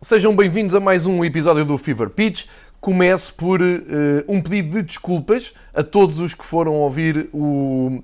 Sejam bem-vindos a mais um episódio do Fever Pitch. Começo por uh, um pedido de desculpas a todos os que foram ouvir o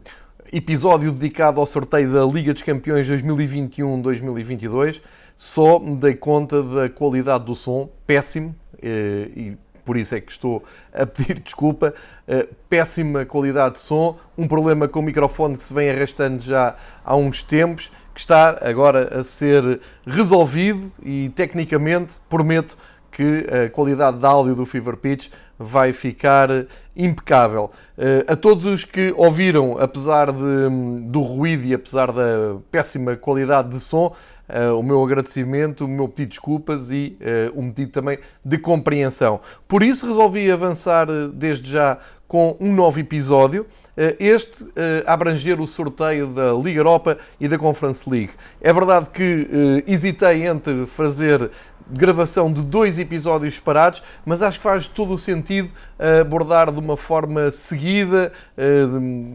episódio dedicado ao sorteio da Liga dos Campeões 2021-2022. Só me dei conta da qualidade do som, péssimo, uh, e por isso é que estou a pedir desculpa. Uh, péssima qualidade de som, um problema com o microfone que se vem arrastando já há uns tempos que está agora a ser resolvido e tecnicamente prometo que a qualidade de áudio do Fever Pitch vai ficar impecável. Eh, a todos os que ouviram, apesar de, do ruído e apesar da péssima qualidade de som, eh, o meu agradecimento, o meu pedido de desculpas e uh, um pedido também de compreensão. Por isso resolvi avançar desde já com um novo episódio. Eh, este eh, abranger o sorteio da Liga Europa e da Conference League. É verdade que eh, hesitei entre fazer gravação de dois episódios separados, mas acho que faz todo o sentido abordar de uma forma seguida,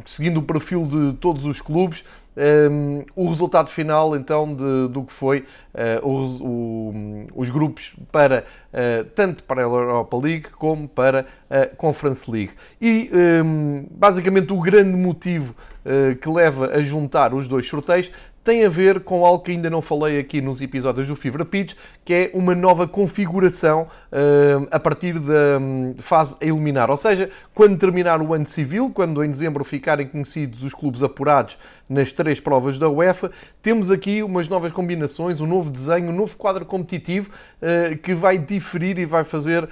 seguindo o perfil de todos os clubes, um, o resultado final então de, do que foi uh, o, o, os grupos para uh, tanto para a Europa League como para a Conference League. E um, basicamente o grande motivo uh, que leva a juntar os dois sorteios tem a ver com algo que ainda não falei aqui nos episódios do Fever Pitch, que é uma nova configuração uh, a partir da um, fase a eliminar. Ou seja, quando terminar o ano civil, quando em dezembro ficarem conhecidos os clubes apurados nas três provas da UEFA, temos aqui umas novas combinações, um novo desenho, um novo quadro competitivo uh, que vai diferir e vai fazer uh,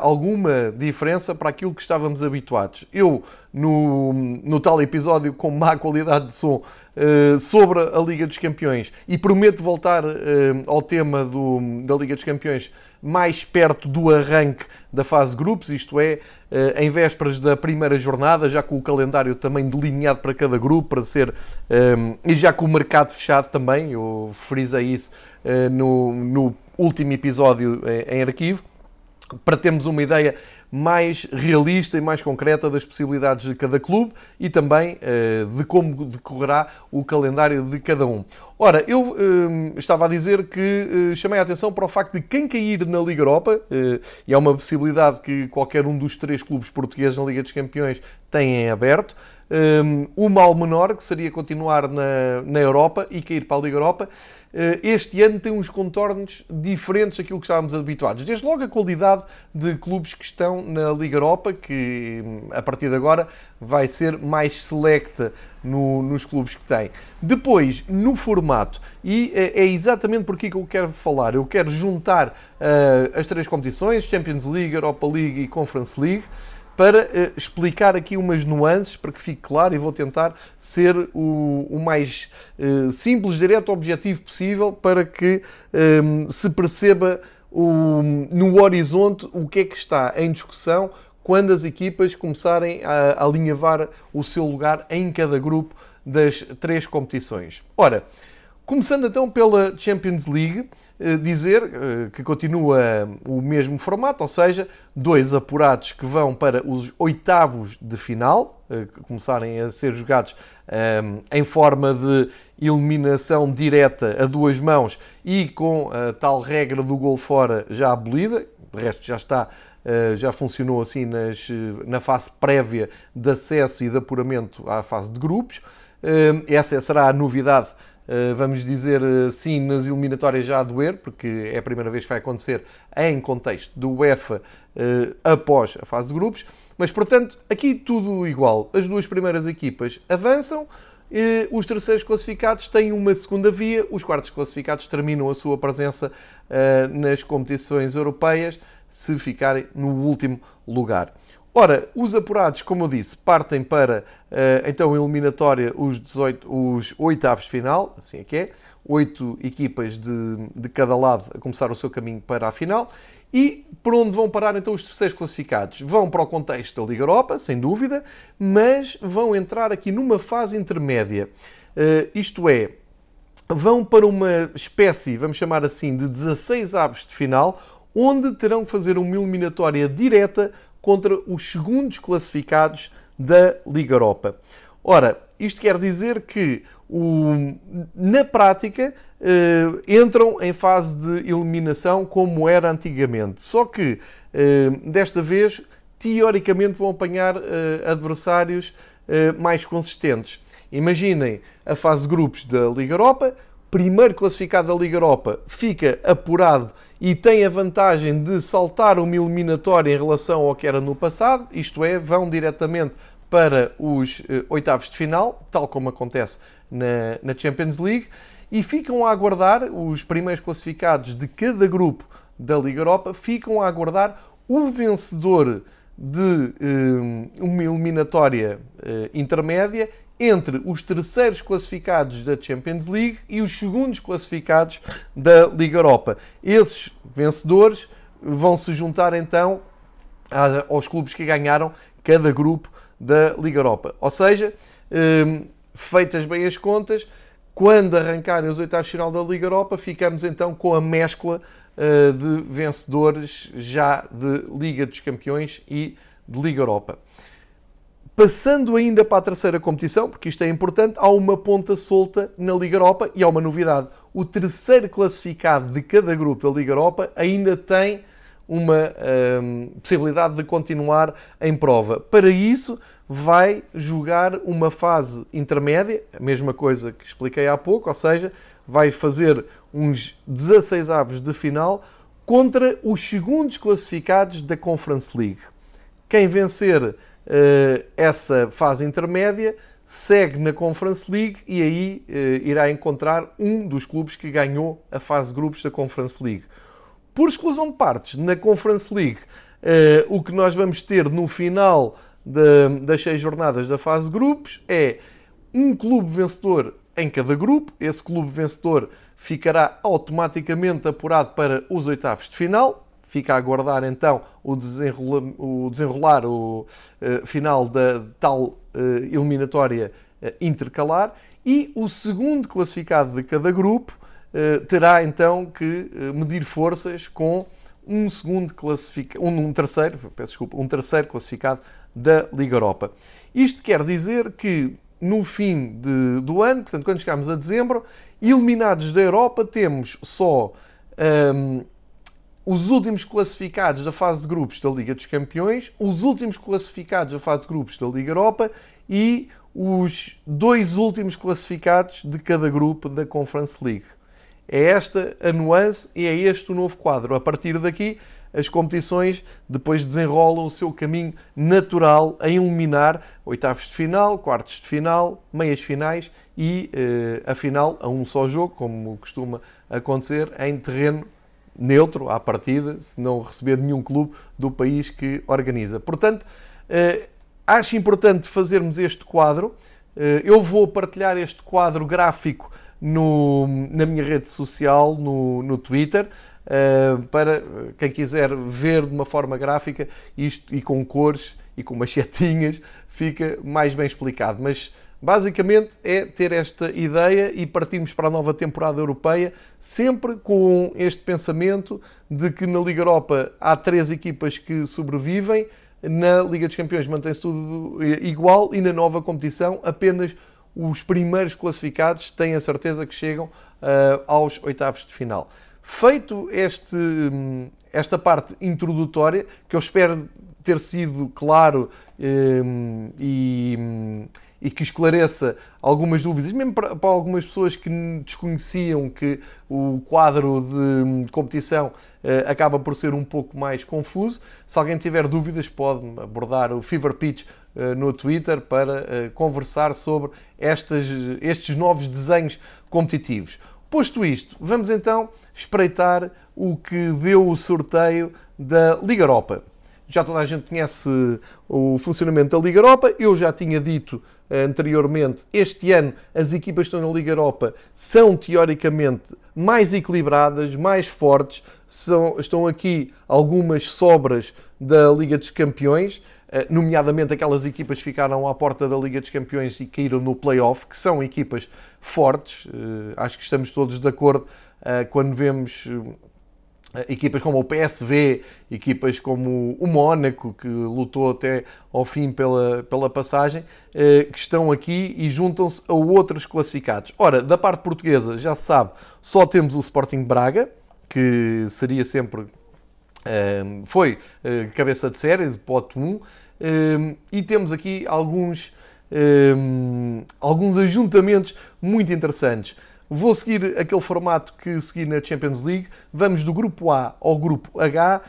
alguma diferença para aquilo que estávamos habituados. Eu, no, no tal episódio com má qualidade de som, sobre a Liga dos Campeões. E prometo voltar uh, ao tema do, da Liga dos Campeões mais perto do arranque da fase grupos, isto é, uh, em vésperas da primeira jornada, já com o calendário também delineado para cada grupo, para ser, e já com o mercado fechado também, eu frisei isso no, no último episódio em arquivo, para termos uma ideia mais realista e mais concreta das possibilidades de cada clube e também uh, de como decorrerá o calendário de cada um. Ora, eu uh, estava a dizer que uh, chamei a atenção para o facto de quem cair na Liga Europa, e é uma possibilidade que qualquer um dos três clubes portugueses na Liga dos Campeões tem em aberto, um, o mal menor, que seria continuar na, na Europa e cair para a Liga Europa, eh, este ano tem uns contornos diferentes daquilo que estávamos habituados. Desde logo a qualidade de clubes que estão na Liga Europa, que a partir de agora vai ser mais selecta no, nos clubes que tem. Depois, no formato, e é, é exatamente por aqui que eu quero falar, eu quero juntar uh, as três competições, Champions League, Europa League e Conference League, para uh, explicar aqui umas nuances para que fique claro e vou tentar ser o, o mais uh, simples, direto, objetivo possível para que um, ehm, se perceba o, no horizonte o que é que está em discussão quando as equipas começarem a alinhavar o seu lugar em cada grupo das três competições. Ora, começando então pela Champions League, eh, dizer eh, que continua o mesmo formato, ou seja, dois apurados que vão para os oitavos de final, eh, que começarem a ser jogados em forma de eliminação direta a duas mãos e com a tal regra do gol fora já abolida, de resto já está já funcionou assim nas, na fase prévia de acesso e de apuramento à fase de grupos. Essa será a novidade eh, vamos dizer sim, nas eliminatórias já a doer, porque é a primeira vez que vai acontecer em contexto do UEFA eh, após a fase de grupos. Mas, portanto, aqui tudo igual. As duas primeiras equipas avançam, os terceiros classificados têm uma segunda via, os quartos classificados terminam a sua presença eh, nas competições europeias se ficarem no último lugar. Ora, os apurados, como eu disse, partem para uh, então eliminatória os, 18, os oitavos de final, assim é que é, oito equipas de, de cada lado a começar o seu caminho para a final. E por onde vão parar então os terceiros classificados? Vão para o contexto da Liga Europa, sem dúvida, mas vão entrar aqui numa fase intermédia. Uh, isto é, vão para uma espécie, vamos chamar assim, de 16 aves de final, onde terão que fazer uma eliminatória direta contra os segundos classificados da Liga Europa. Ora, isto quer dizer que, o, na prática, entram em fase de eliminação como era antigamente. Só que desta vez, teoricamente, vão apanhar adversários mais consistentes. Imaginem a fase de grupos da Liga Europa, primeiro classificado da Liga Europa fica apurado e tem a vantagem de saltar uma eliminatória em relação ao que era no passado, isto é, vão diretamente para os eh, oitavos de final, tal como acontece na, na, Champions League, e ficam a aguardar, os primeiros classificados de cada grupo da Liga Europa, ficam a aguardar o vencedor de eh, uma eliminatória eh, intermédia entre os terceiros classificados da Champions League e os segundos classificados da Liga Europa. Esses vencedores vão se juntar então aos clubes que ganharam cada grupo da Liga Europa. Ou seja, hum, feitas bem as contas, quando arrancarem os oitavos de final da Liga Europa, ficamos então com a mescla uh, de vencedores já de Liga dos Campeões e de Liga Europa. Passando ainda para a terceira competição, porque isto é importante, há uma ponta solta na Liga Europa e há uma novidade. O terceiro classificado de cada grupo da Liga Europa ainda tem uma hum, possibilidade de continuar em prova. Para isso, vai jogar uma fase intermédia, a mesma coisa que expliquei há pouco, ou seja, vai fazer uns 16 avos de final contra os segundos classificados da Conference League. Quem vencer essa fase intermédia segue na Conference League e aí uh, irá encontrar um dos clubes que ganhou a fase de grupos da Conference League. Por exclusão de partes, na Conference League, uh, o que nós vamos ter no final das seis jornadas da fase de grupos é um clube vencedor em cada grupo. Esse clube vencedor ficará automaticamente apurado para os oitavos de final. Fica a aguardar então o, desenrola, o desenrolar o uh, final da tal uh, eliminatória uh, intercalar. E o segundo classificado de cada grupo terá então que medir forças com um segundo classificado, um, um, terceiro, peço desculpa, um terceiro classificado da Liga Europa. Isto quer dizer que no fim de, do ano, portanto, quando chegarmos a dezembro, eliminados da Europa, temos só um, os últimos classificados da fase de grupos da Liga dos Campeões, os últimos classificados da fase de grupos da Liga Europa e os dois últimos classificados de cada grupo da Conference League. É esta a nuance e é este o novo quadro. A partir daqui, as competições depois desenrolam o seu caminho natural a eliminar oitavos de final, quartos de final, meias finais e uh, a final a um só jogo, como costuma acontecer em terreno neutro à partida, se não receber nenhum clube do país que organiza. Portanto, uh, acho importante fazermos este quadro. Uh, eu vou partilhar este quadro gráfico no, na minha rede social, no, no Twitter, uh, para quem quiser ver de uma forma gráfica isto e com cores e com machetinhas, fica mais bem explicado. Mas basicamente é ter esta ideia e partirmos para a nova temporada europeia sempre com este pensamento de que na Liga Europa há três equipas que sobrevivem, na Liga dos Campeões mantém-se tudo igual e na nova competição apenas os primeiros classificados têm a certeza que chegam uh, aos oitavos de final. Feito este, hum, esta parte introdutória, que eu espero ter sido claro um, e, hum, e, que esclareça algumas dúvidas, mesmo para, para, algumas pessoas que desconheciam que o quadro de hum, competição uh, acaba por ser um pouco mais confuso. Se alguém tiver dúvidas, pode abordar o Fever Pitch uh, no Twitter para uh, conversar sobre estas, estes novos desenhos competitivos. Posto isto, vamos então espreitar o que deu o sorteio da Liga Europa. Já toda a gente conhece o funcionamento da Liga Europa, eu já tinha dito anteriormente, este ano as equipas que estão na Liga Europa são teoricamente mais equilibradas, mais fortes. São, estão aqui algumas sobras da Liga dos Campeões. Eh, nomeadamente aquelas equipas que ficaram à porta da Liga dos Campeões e caíram no play-off, que são equipas fortes. Eh, acho que estamos todos de acordo eh, quando vemos equipas como o PSV, equipas como o Mónaco, que lutou até ao fim pela, pela passagem, que estão aqui e juntam-se a outros classificados. Ora, da parte portuguesa, já se sabe, só temos o Sporting Braga, que seria sempre foi cabeça de série, de pote 1, e temos aqui alguns, alguns ajuntamentos muito interessantes. Vou seguir aquele formato que segui na Champions League. Vamos do grupo A ao grupo H,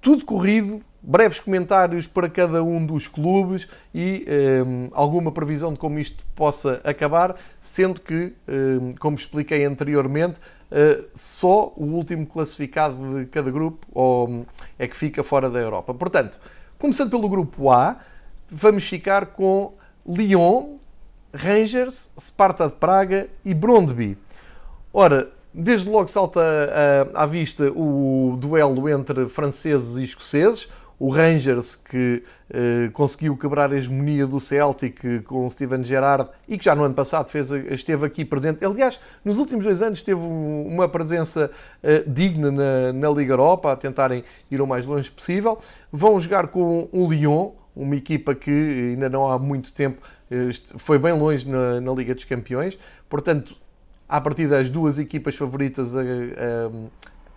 tudo corrido, breves comentários para cada um dos clubes e um, alguma previsão de como isto possa acabar, sendo que, um, como expliquei anteriormente, uh, só o último classificado de cada grupo ou, é que fica fora da Europa. Portanto, começando pelo grupo A, vamos ficar com Lyon, Rangers, Sparta de Praga e Brondby. Ora, desde logo salta à vista o duelo entre franceses e escoceses. O Rangers, que eh, conseguiu quebrar a hegemonia do Celtic com o Steven Gerrard e que já no ano passado fez, esteve aqui presente. Aliás, nos últimos dois anos teve uma presença eh, digna na, na, Liga Europa, a tentarem ir o mais longe possível. Vão jogar com o Lyon, uma equipa que ainda não há muito tempo eh, foi bem longe na, na Liga dos Campeões. Portanto, a partir das duas equipas favoritas a,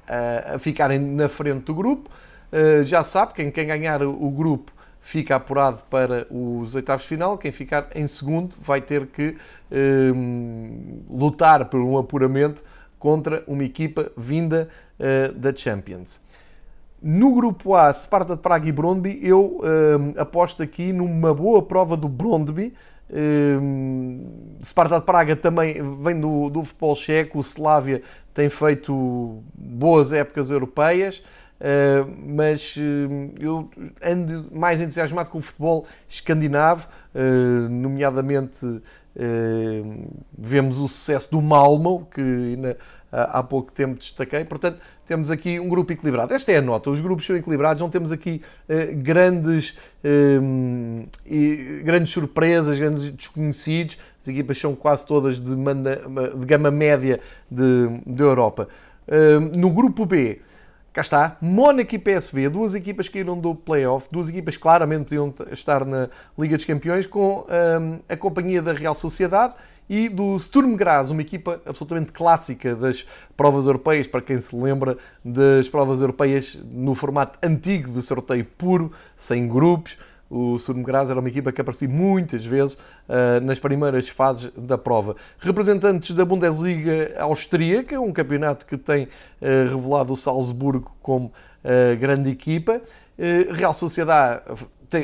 a, a ficarem na frente do grupo. Uh, já sabe, quem, quem ganhar o grupo fica apurado para os oitavos de final, quem ficar em segundo vai ter que uh, lutar por um apuramento contra uma equipa vinda uh, da Champions. No grupo A, Sparta de Praga e Brondby, eu aposto aqui numa boa prova do Brondby, Uh, Sparta de Praga também vem do, do futebol checo, o Slavia tem feito boas épocas europeias, uh, mas uh, eu ando mais entusiasmado com o futebol escandinavo, uh, nomeadamente vemos o sucesso do Malmo, que ainda há pouco tempo destaquei. Portanto, temos aqui um grupo equilibrado. Esta é a nota, os grupos são equilibrados, não temos aqui uh, grandes, uh, e, grandes surpresas, grandes desconhecidos. As equipas são quase todas de, manda, de gama média de, de Europa. Uh, no grupo B, cá está, Mónaco e PSV, duas equipas que caíram do playoff, duas equipas claramente podiam estar na Liga dos Campeões, com a companhia da Real Sociedade e do Sturm Graz, uma equipa absolutamente clássica das provas europeias, para quem se lembra das provas europeias no formato antigo de sorteio puro, sem grupos. O Sturm Graz era uma equipa que aparecia muitas vezes uh, nas primeiras fases da prova. Representantes da Bundesliga austríaca, um campeonato que tem uh, revelado o Salzburgo como uh, grande equipa. Real Sociedade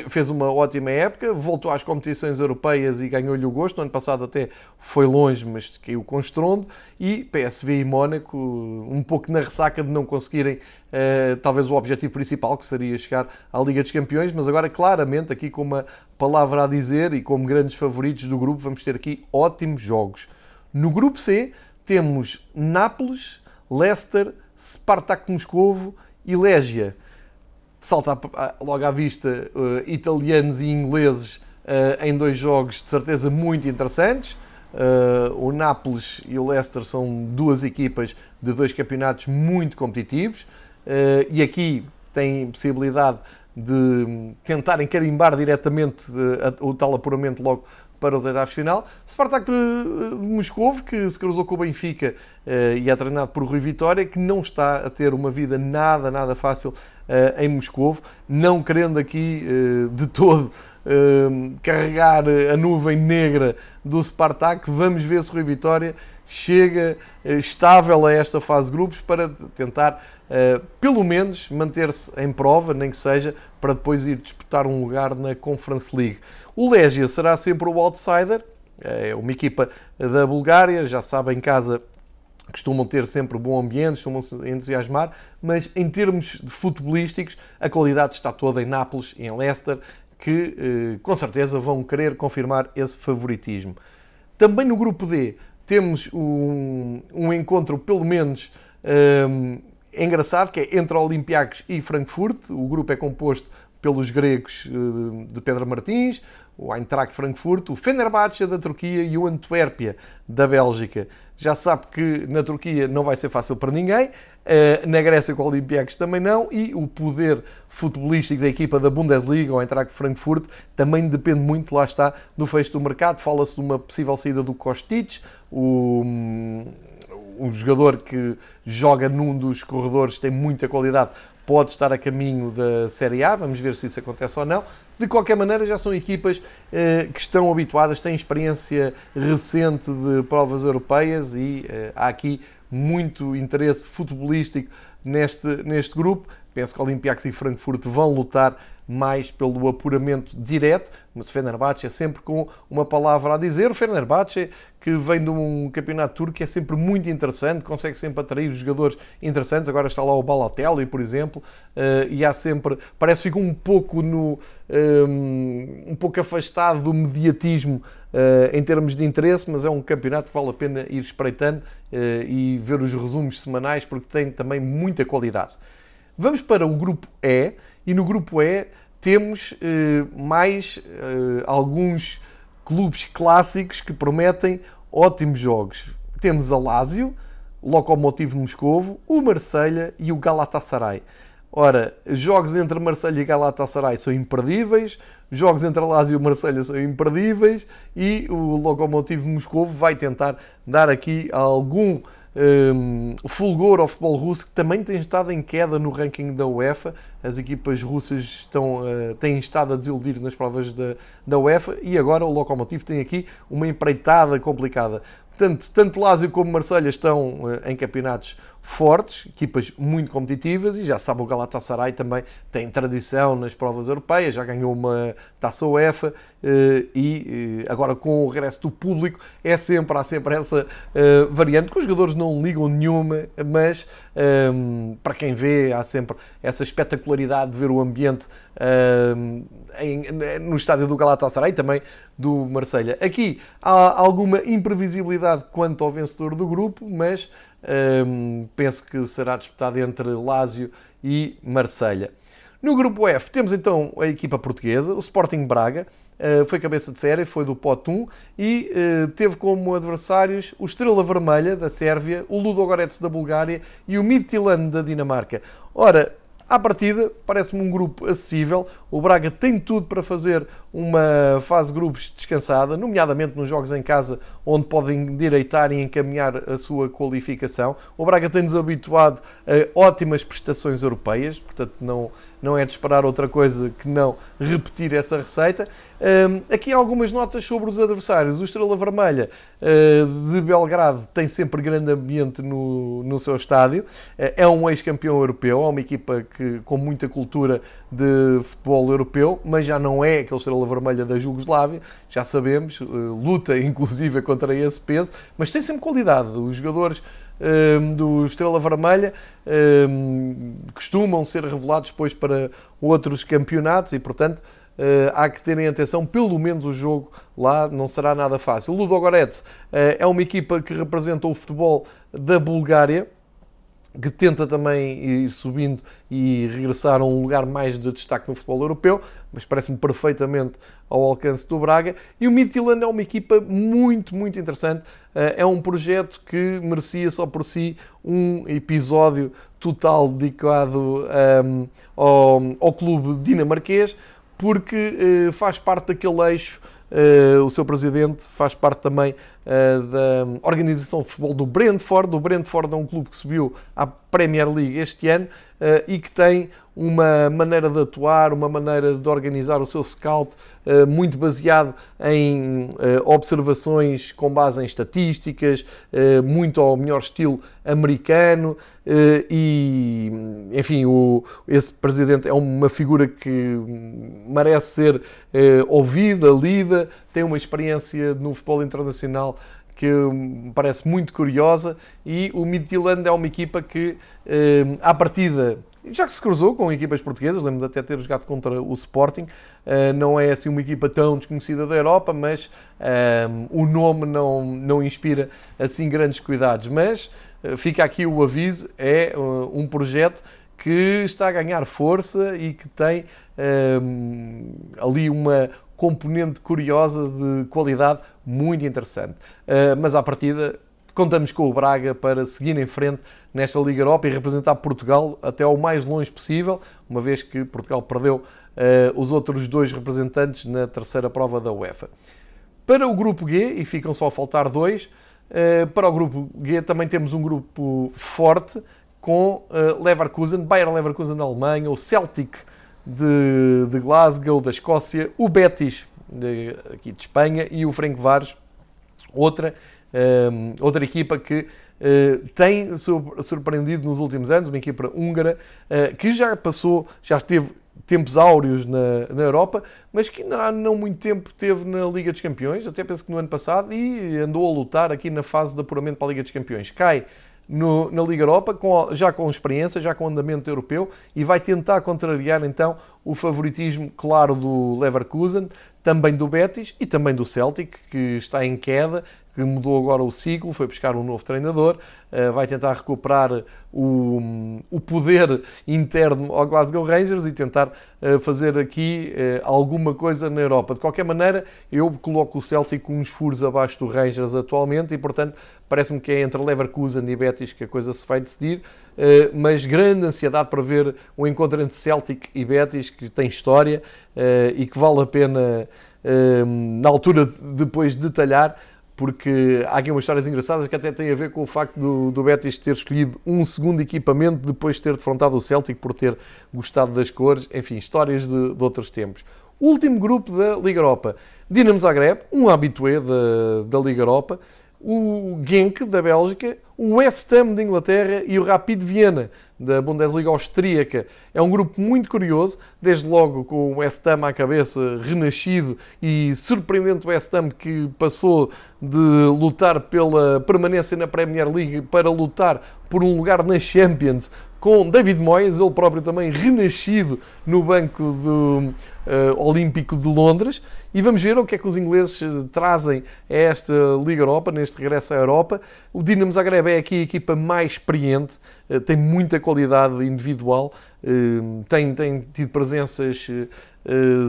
fez uma ótima época, voltou às competições europeias e ganhou-lhe o gosto. No ano passado até foi longe, mas caiu com estrondo. E PSV e Mónaco, um pouco na ressaca de não conseguirem uh, talvez o objetivo principal, que seria chegar à Liga dos Campeões, mas agora claramente aqui com uma palavra a dizer e como grandes favoritos do grupo, vamos ter aqui ótimos jogos. No grupo C temos Nápoles, Leicester, Spartak Moscovo e Légia salta logo à vista uh, italianos e ingleses uh, em dois jogos de certeza muito interessantes. Uh, o Nápoles e o Leicester são duas equipas de dois campeonatos muito competitivos e aqui têm possibilidade de tentarem carimbar diretamente o tal apuramento logo para os oitavos de final. Spartak de, de Moscou, que se cruzou com o Benfica e é treinado por Rui Vitória, que não está a ter uma vida nada, nada fácil em Moscou, não querendo aqui uh, de todo uh, carregar a nuvem negra do Spartak, vamos ver se Rui Vitória chega estável a esta fase de grupos para tentar, pelo menos, manter-se em prova, nem que seja, para depois ir disputar um lugar na Conference League. O Legia será sempre o outsider, é uma equipa da Bulgária, já sabe, em casa costumam ter sempre bom ambiente, costumam se entusiasmar, mas em termos de futebolísticos, a qualidade está toda em Nápoles e em Leicester, que eh, com certeza vão querer confirmar esse favoritismo. Também no grupo D temos um, um encontro, pelo menos um, eh, engraçado, que é entre Olympiacos e Frankfurt. O grupo é composto pelos gregos eh, de Pedro Martins, o Eintracht Frankfurt, o Fenerbahçe da Turquia e o Antuérpia da Bélgica. Já sabe que na Turquia não vai ser fácil para ninguém, eh, na Grécia com o Olympiacos também não, e o poder futebolístico da equipa da Bundesliga, o Eintracht Frankfurt, também depende muito, lá está, do fecho do mercado. Fala-se de uma possível saída do Kostic, o, um jogador que joga num dos corredores, tem muita qualidade, pode estar a caminho da Série A, vamos ver se isso acontece ou não. De qualquer maneira, já são equipas eh, que estão habituadas, têm experiência recente de provas europeias e eh, há aqui muito interesse futebolístico neste, neste grupo. Penso que Olympiacos e Frankfurt vão lutar mais pelo apuramento direto, mas o Fenerbahçe é sempre com uma palavra a dizer. O Fenerbahçe, que vem de um campeonato turco, é sempre muito interessante, consegue sempre atrair jogadores interessantes. Agora está lá o Balotelli, por exemplo, eh, e há sempre, parece que fica um pouco no, um, um pouco afastado do mediatismo uh, em termos de interesse, mas é um campeonato que vale a pena ir espreitando uh, e ver os resumos semanais, porque tem também muita qualidade. Vamos para o grupo E, e no grupo E temos uh, mais alguns clubes clássicos que prometem ótimos jogos. Temos a Lazio, Lokomotiv Moscovo, o Marselha e o Galatasaray. Ora, jogos entre Marselha e Galatasaray são imperdíveis, jogos entre a Lazio e Marselha são imperdíveis e o Lokomotiv Moscou vai tentar dar aqui algum um, fulgor ao futebol russo que também tem estado em queda no ranking da UEFA. As equipas russas estão, uh, têm estado a desiludir nas provas da, da UEFA e agora o Lokomotiv tem aqui uma empreitada complicada. Tanto, tanto Lazio como Marselha estão uh, em campeonatos fortes, equipas muito competitivas e já sabe o Galatasaray também tem tradição nas provas europeias, já ganhou uma taça UEFA eh, e eh, agora com o regresso do público é sempre, há sempre essa eh, variante que os jogadores não ligam nenhuma, mas ehm, para quem vê há sempre essa espetacularidade de ver o ambiente ehm, no estádio do Galatasaray e também do Marselha. Aqui há alguma imprevisibilidade quanto ao vencedor do grupo, mas um, penso que será disputado entre Lazio e Marselha. No grupo F temos então a equipa portuguesa, o Sporting Braga, uh, foi cabeça de série, foi do Pot 1 e uh, teve como adversários o Estrela Vermelha da Sérvia, o Ludogorets da Bulgária e o Midtjylland da Dinamarca. Ora, à partida, parece-me um grupo acessível. O Braga tem tudo para fazer uma fase de grupos descansada, nomeadamente nos jogos em casa, onde podem endireitar e encaminhar a sua qualificação. O Braga tem-nos habituado a ótimas prestações europeias, portanto, não, não é de esperar outra coisa que não repetir essa receita. Um, aqui algumas notas sobre os adversários. O Estrela Vermelha uh, de Belgrado tem sempre grande ambiente no, no seu estádio. Uh, é um ex-campeão europeu, é uma equipa que, com muita cultura de futebol europeu, mas já não é aquele Estrela Vermelha da Jugoslávia, já sabemos, uh, luta inclusive contra esse peso, mas tem sempre qualidade. Os jogadores do Estrela Vermelha costumam ser revelados depois para outros campeonatos e, portanto, há que terem atenção, pelo menos o jogo lá não será nada fácil. O Ludogorets é uma equipa que representa o futebol da Bulgária, que tenta também ir subindo e regressar a um lugar mais de destaque no futebol europeu, mas parece-me perfeitamente ao alcance do Braga. E o Midtjylland é uma equipa muito, muito interessante. Eh, é um projeto que merecia só por si um episódio total dedicado um, ehm, ao, ao clube dinamarquês, porque uh, faz parte daquele eixo Uh, o seu presidente faz parte também da organização de futebol do Brentford. O Brentford é um clube que subiu à Premier League este ano uh, e que tem uma maneira de atuar, uma maneira de organizar o seu scout muito baseado em observações com base em estatísticas, muito ao melhor estilo americano e, enfim, o, esse presidente é uma figura que merece ser ouvida, lida, tem uma experiência no futebol internacional que me parece muito curiosa e o Midtjylland é uma equipa que, eh, à partida, já que se cruzou com equipas portuguesas, lembro até ter jogado contra o Sporting, eh, não é assim uma equipa tão desconhecida da Europa, mas eh, o nome não, não inspira assim grandes cuidados. Mas eh, fica aqui o aviso, é eh, um projeto que está a ganhar força e que tem ali uma componente curiosa de qualidade muito interessante. Mas à partida, contamos com o Braga para seguir em frente nesta Liga Europa e representar Portugal até ao mais longe possível, uma vez que Portugal perdeu uh, os outros dois representantes na terceira prova da UEFA. Para o grupo G, e ficam só a faltar dois, uh, para o grupo G também temos um grupo forte com uh, Leverkusen, Bayern Leverkusen da Alemanha, o Celtic de, de Glasgow, da Escócia, o Betis de, aqui de Espanha e o Frank Vares, outra um, outra equipa que uh, tem surpreendido nos últimos anos, uma equipa húngara uh, que já passou, já esteve tempos áureos na, na Europa, mas que há não muito tempo teve na Liga dos Campeões, até penso que no ano passado, e andou a lutar aqui na fase de apuramento para a Liga dos Campeões. Cai no, na Liga Europa, com, já com experiência, já com andamento europeu, e vai tentar contrariar então o favoritismo claro do Leverkusen, também do Betis e também do Celtic, que está em queda, que mudou agora o ciclo, foi buscar um novo treinador, eh, vai tentar recuperar o, o poder interno ao Glasgow Rangers e tentar eh, fazer aqui eh, alguma coisa na Europa. De qualquer maneira, eu coloco o Celtic uns furos abaixo do Rangers atualmente e, portanto, parece-me que é entre Leverkusen e Betis que a coisa se vai decidir, mas grande ansiedade para ver o encontro entre Celtic e Betis, que tem história e que vale a pena, na altura, depois detalhar porque há aqui umas histórias engraçadas que até têm a ver com o facto do, do Betis ter escolhido um segundo equipamento depois de ter defrontado o Celtic por ter gostado das cores, enfim, histórias de, de outros tempos. Último grupo da Liga Europa. Dinamo Zagreb, um habitué da, da Liga Europa, o Genk da Bélgica, o West Ham da Inglaterra e o Rapid Viena da Bundesliga austríaca. É um grupo muito curioso, desde logo com o West Ham à cabeça, renascido e surpreendente West Ham que passou de lutar pela permanência na Premier League para lutar por um lugar na Champions com David Moyes, ele próprio também renascido no banco do uh, Olímpico de Londres. E vamos ver o que é que os ingleses eh, trazem a esta Liga Europa, neste regresso à Europa. O Dinamo Zagreb é aqui a equipa mais experiente, uh, tem muita qualidade individual, uh, tem, tem tido presenças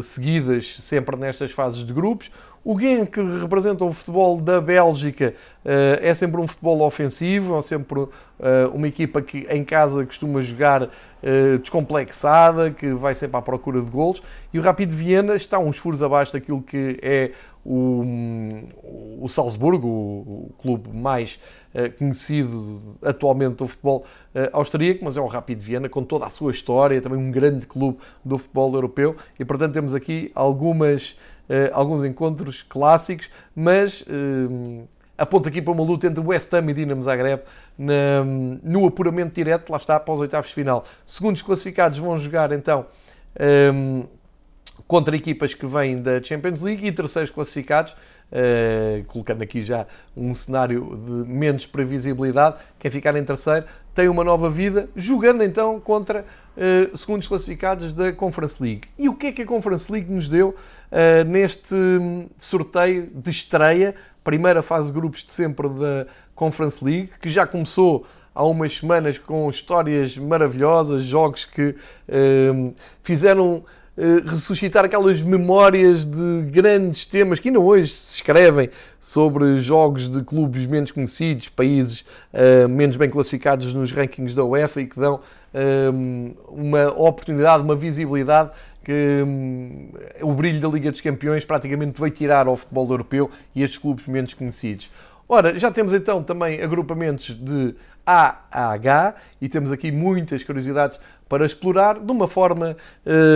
seguidas sempre nestas fases de grupos. O Genk, que representa o futebol da Bélgica, eh, é sempre um futebol ofensivo, é sempre eh, uma equipa que em casa costuma jogar eh, descomplexada, que vai sempre à procura de golos. E o Rapid Viena está uns furos abaixo daquilo que é o, o Salzburgo, o, clube mais conhecido atualmente do futebol austríaco, mas é o Rapid Viena com toda a sua história, também um grande clube do futebol europeu. E portanto temos aqui algumas alguns encontros clássicos, mas uh, aponta aqui para uma luta entre West Ham e Dinamo Zagreb na, no apuramento direto, lá está, para os oitavos de final. Segundos classificados vão jogar então um, eh, contra equipas que vêm da Champions League e terceiros classificados, uh, colocando aqui já um cenário de menos previsibilidade, quem ficar em terceiro tem uma nova vida, jogando então contra uh, segundos classificados da Conference League. E o que é que a Conference League nos deu uh, neste sorteio de estreia, primeira fase de grupos de sempre da Conference League, que já começou há umas semanas com histórias maravilhosas, jogos que uh, fizeram eh, ressuscitar aquelas memórias de grandes temas que ainda hoje se escrevem sobre jogos de clubes menos conhecidos, países uh, menos bem classificados nos rankings da UEFA e que dão uh, uma oportunidade, uma visibilidade que um, o brilho da Liga dos Campeões praticamente veio tirar ao futebol europeu e estes clubes menos conhecidos. Ora, já temos então também agrupamentos de A a H e temos aqui muitas curiosidades para explorar de uma forma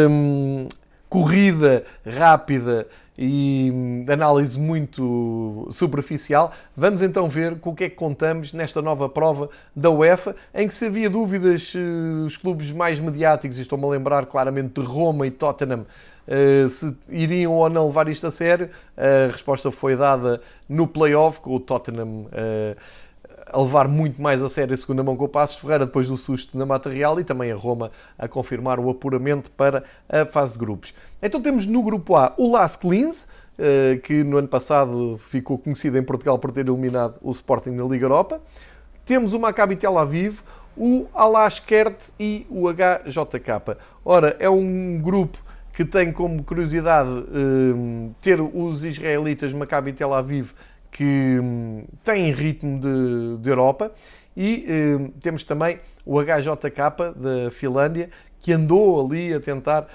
hum, corrida, rápida e hum, análise muito superficial. Vamos então ver com o que é que contamos nesta nova prova da UEFA, em que se havia dúvidas uh, os clubes mais mediáticos, e estou-me a lembrar claramente de Roma e Tottenham, uh, se iriam ou não levar isto a sério. A resposta foi dada no play-off, com o Tottenham uh, a levar muito mais a sério a segunda mão com o Passos Ferreira depois do susto na Mata Real e também a Roma a confirmar o apuramento para a fase de grupos. Então temos no grupo A o Las Clins, eh, que no ano passado ficou conhecido em Portugal por ter eliminado o Sporting na Liga Europa. Temos o Maccabi Tel Aviv, o Alaskert e o HJK. Ora, é um grupo que tem como curiosidade uh, ter os israelitas Maccabi Tel Aviv, que têm ritmo de, de Europa, e uh, temos também o HJK da Finlândia, que andou ali a tentar uh,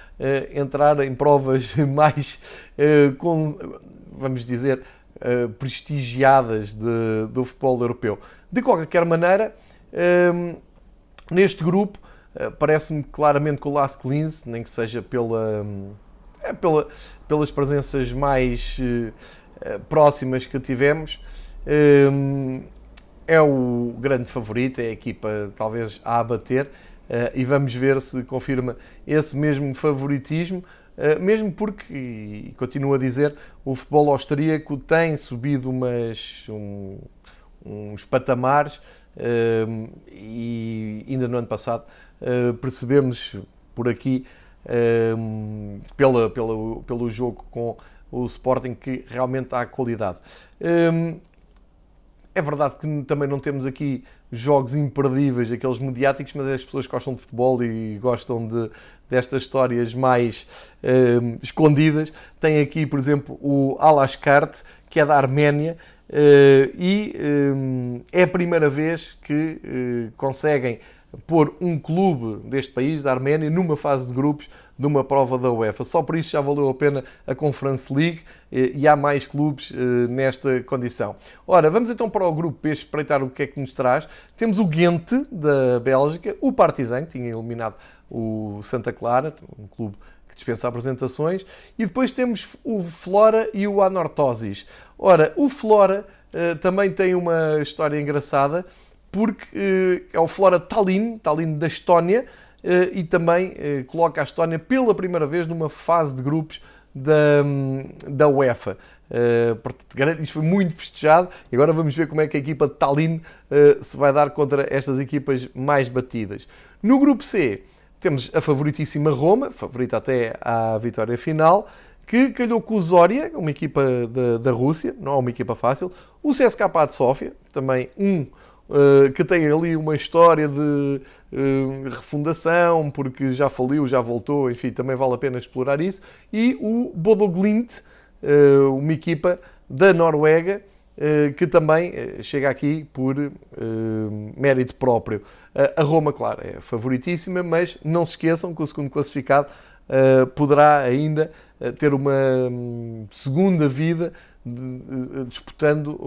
entrar em provas mais, com, vamos dizer, prestigiadas de, do futebol europeu. De qualquer maneira, neste grupo, eh, parece-me claramente que o Las Linz, nem que seja pela, é, pela, pelas presenças mais uh, próximas que tivemos, um, é o grande favorito, é a equipa talvez a abater, uh, e vamos ver se confirma esse mesmo favoritismo. Uh, mesmo porque, e continuo a dizer, o futebol austríaco tem subido umas, um, uns patamares. E ainda no ano passado eh, percebemos por aqui, uh, pela, pela, pelo jogo com o Sporting, que realmente há qualidade. Uh, é verdade que também não temos aqui jogos imperdíveis, aqueles mediáticos, mas as pessoas gostam de futebol e gostam de, destas histórias mais uh, escondidas. Tem aqui, por exemplo, o Alashkart, que é da Arménia, uh, e uh, é a primeira vez que conseguem pôr um clube deste país, da Arménia, numa fase de grupos de uma prova da UEFA. Só por isso já valeu a pena a Conference League eh, e há mais clubes eh, nesta condição. Ora, vamos então para o grupo P espreitar o que é que nos traz. Temos o Ghent, da Bélgica, o Partizan, que tinha eliminado o Santa Clara, um clube que dispensa apresentações, e depois temos o Flora e o Anortosis. Ora, o Flora eh, também tem uma história engraçada, porque é o Flora Tallinn, Tallinn da Estónia, e também eh, coloca a Estónia pela primeira vez numa fase de grupos da, da UEFA. Uh, isto foi muito festejado e agora vamos ver como é que a equipa de Tallinn se vai dar contra estas equipas mais batidas. No grupo C temos a favoritíssima Roma, favorita até à vitória final, que calhou com o Zória, uma equipa da, da Rússia, não é uma equipa fácil, o CSKA de Sófia, também um eh, que tem ali uma história de uh, refundação, porque já faliu, já voltou, enfim, também vale a pena explorar isso. E o Bodo Glint, uh, uma equipa da Noruega, que também chega aqui por mérito próprio. a Roma, claro, é favoritíssima, mas não se esqueçam que o segundo classificado poderá ainda ter uma um, segunda vida disputando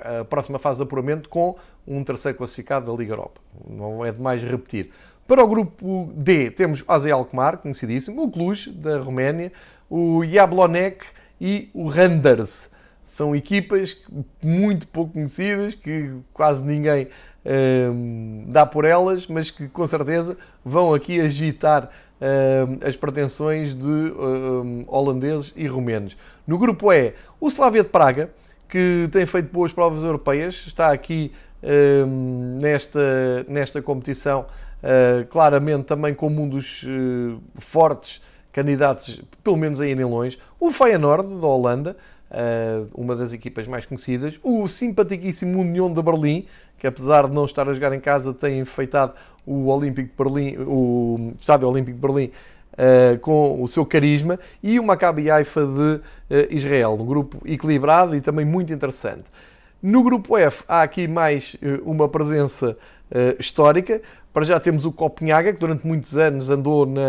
a próxima fase de apuramento com um terceiro classificado da Liga Europa. Não é demais repetir. Para o grupo D temos o AZ Alkmaar, conhecidíssimo, o Cluj, da Roménia, o Jablonec e o Randers. São equipas muito pouco conhecidas, que quase ninguém hum, dá por elas, mas que com certeza vão aqui agitar as pretensões de hum, holandeses e romenos. No grupo E, o Slavia de Praga, que tem feito boas provas europeias, está aqui um, nesta, nesta competição, uh, claramente também como um dos uh, fortes candidatos, pelo menos a irem longe. O Feyenoord, da Holanda, uma das equipas mais conhecidas. O simpaticíssimo União de Berlim, que apesar de não estar a jogar em casa, tem enfeitado o Olímpico de Berlim, o Estádio Olímpico de Berlim uh, com o seu carisma, e o Maccabi Haifa de uh, Israel, um grupo equilibrado e também muito interessante. No grupo F há aqui mais uh, uma presença histórica. Para já temos o Copenhaga, que durante muitos anos andou na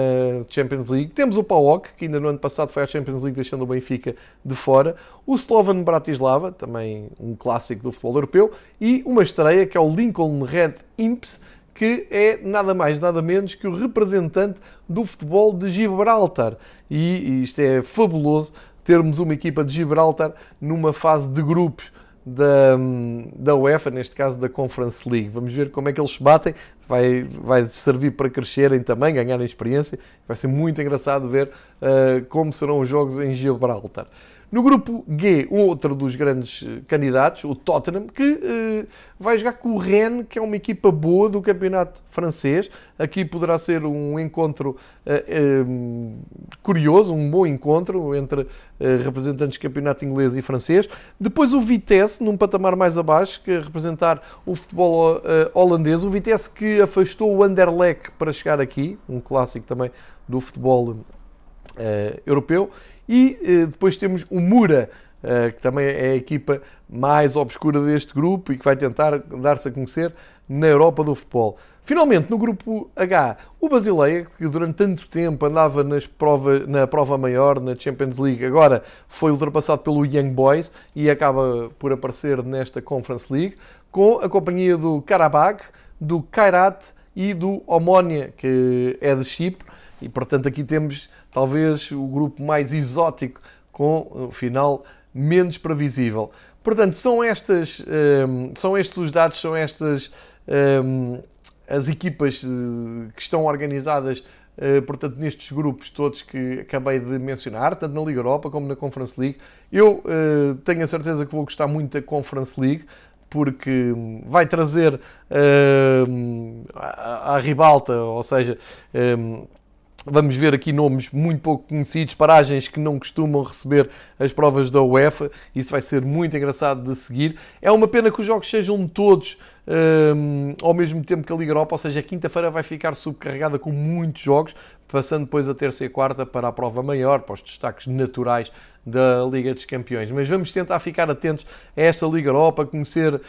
Champions League. Temos o PAOK, que ainda no ano passado foi à Champions League, deixando o Benfica de fora. O Slovan Bratislava, também um clássico do futebol europeu. E uma estreia, que é o Lincoln Red Imps, que é nada mais, nada menos que o representante do futebol de Gibraltar. E isto é fabuloso termos uma equipa de Gibraltar numa fase de grupos da, da UEFA, neste caso da Conference League. Vamos ver como é que eles se batem. Vai, vai servir para crescerem também, ganharem experiência. Vai ser muito engraçado ver uh, como serão os jogos em Gibraltar. No grupo G, outro dos grandes eh, candidatos, o Tottenham, que uh, vai jogar com o Rennes, que é uma equipa boa do campeonato francês. Aqui poderá ser um encontro uh, curioso, um bom encontro entre representantes do campeonato inglês e francês. Depois o Vitesse, num patamar mais abaixo, que é representar o futebol holandês. O Vitesse que afastou o Anderlecht para chegar aqui, um clássico também do futebol europeu. E depois temos o Mura, que também é a equipa mais obscura deste grupo e que vai tentar dar-se a conhecer na Europa do futebol. Finalmente, no grupo H, o Basileia, que durante tanto tempo andava nas prova, na prova maior, na Champions League, agora foi ultrapassado pelo Young Boys e acaba por aparecer nesta Conference League, com a companhia do Karabakh, do Kairat e do Omonia, que é de Chipre. E, portanto, aqui temos talvez o grupo mais exótico, com o final menos previsível. Portanto, são, estas, um, são estes os dados, são estas um, as equipas eh, que estão organizadas Uh, portanto, nestes grupos todos que acabei de mencionar, tanto na Liga Europa como na Conference League. Eu uh, tenho a certeza que vou gostar muito da Conference League, porque vai trazer uh, à, à ribalta, ou seja, Vamos ver aqui nomes muito pouco conhecidos, paragens que não costumam receber as provas da UEFA. Isso vai ser muito engraçado de seguir. É uma pena que os jogos sejam todos um, ao mesmo tempo que a Liga Europa, ou seja, a quinta-feira vai ficar subcarregada com muitos jogos, passando depois a terça e quarta para a prova maior, para os destaques naturais da Liga dos Campeões. Mas vamos tentar ficar atentos a esta Liga Europa, conhecer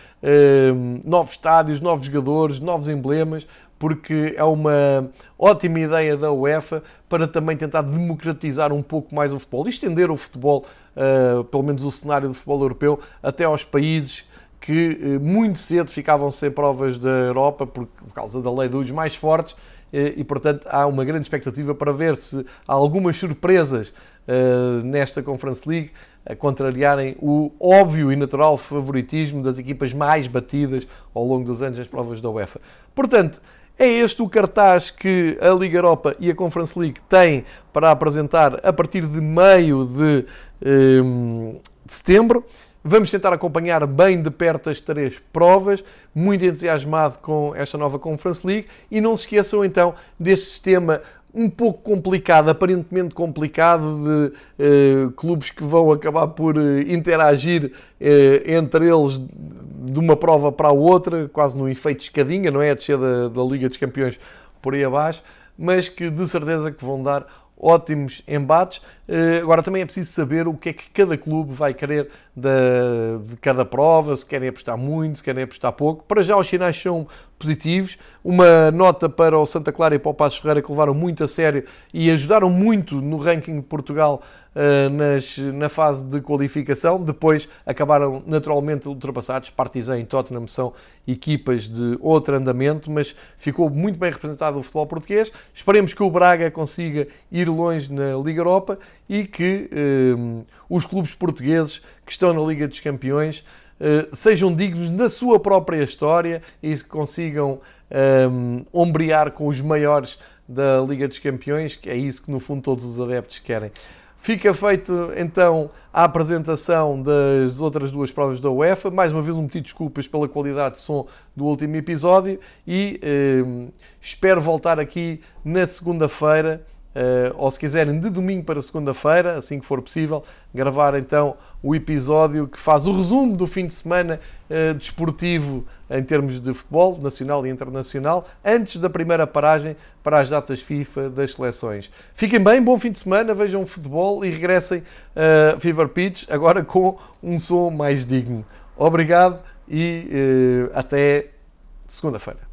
um, novos estádios, novos jogadores, novos emblemas, porque é uma ótima ideia da UEFA para também tentar democratizar um pouco mais o futebol estender o futebol, uh, pelo menos o cenário do futebol europeu, até aos países que uh, muito cedo ficavam sem provas da Europa por, causa da lei dos mais fortes uh, e, portanto, há uma grande expectativa para ver se há algumas surpresas nesta Conference League a contrariarem o óbvio e natural favoritismo das equipas mais batidas ao longo dos anos nas provas da UEFA. Portanto, é este o cartaz que a Liga Europa e a Conference League têm para apresentar a partir de meio de, um, de setembro. Vamos tentar acompanhar bem de perto as três provas, muito entusiasmado com esta nova Conference League. E não se esqueçam então deste sistema um pouco complicado, aparentemente complicado, de eh, clubes que vão acabar por eh, interagir eh, entre eles de uma prova para a outra, quase num efeito escadinha, não é? A descer da, da Liga dos Campeões por aí abaixo, mas que de certeza que vão dar ótimos embates. Eh, agora também é preciso saber o que é que cada clube vai querer de, de, cada prova, se querem apostar muito, se querem apostar pouco. Para já os sinais são positivos. Uma nota para o Santa Clara e para o Passos Ferreira que levaram muito a sério e ajudaram muito no ranking de Portugal uh, nas, na fase de qualificação. Depois acabaram naturalmente ultrapassados. Partizan e Tottenham são equipas de outro andamento, mas ficou muito bem representado o futebol português. Esperemos que o Braga consiga ir longe na Liga Europa e que uh, os clubes portugueses que estão na Liga dos Campeões uh, sejam dignos da sua própria história e consigam um, ombrear com os maiores da Liga dos Campeões, que é isso que no fundo todos os adeptos querem. Fica feito então a apresentação das outras duas provas da UEFA. Mais uma vez, um pedido de desculpas pela qualidade de som do último episódio e eh, espero voltar aqui na segunda-feira Uh, ou se quiserem, de domingo para segunda-feira, assim que for possível, gravar então o episódio que faz o resumo do fim de semana uh, desportivo em termos de futebol nacional e internacional, antes da primeira paragem para as datas FIFA das seleções. Fiquem bem, bom fim de semana, vejam futebol e regressem a uh, Fever Pitch agora com um som mais digno. Obrigado e até segunda-feira.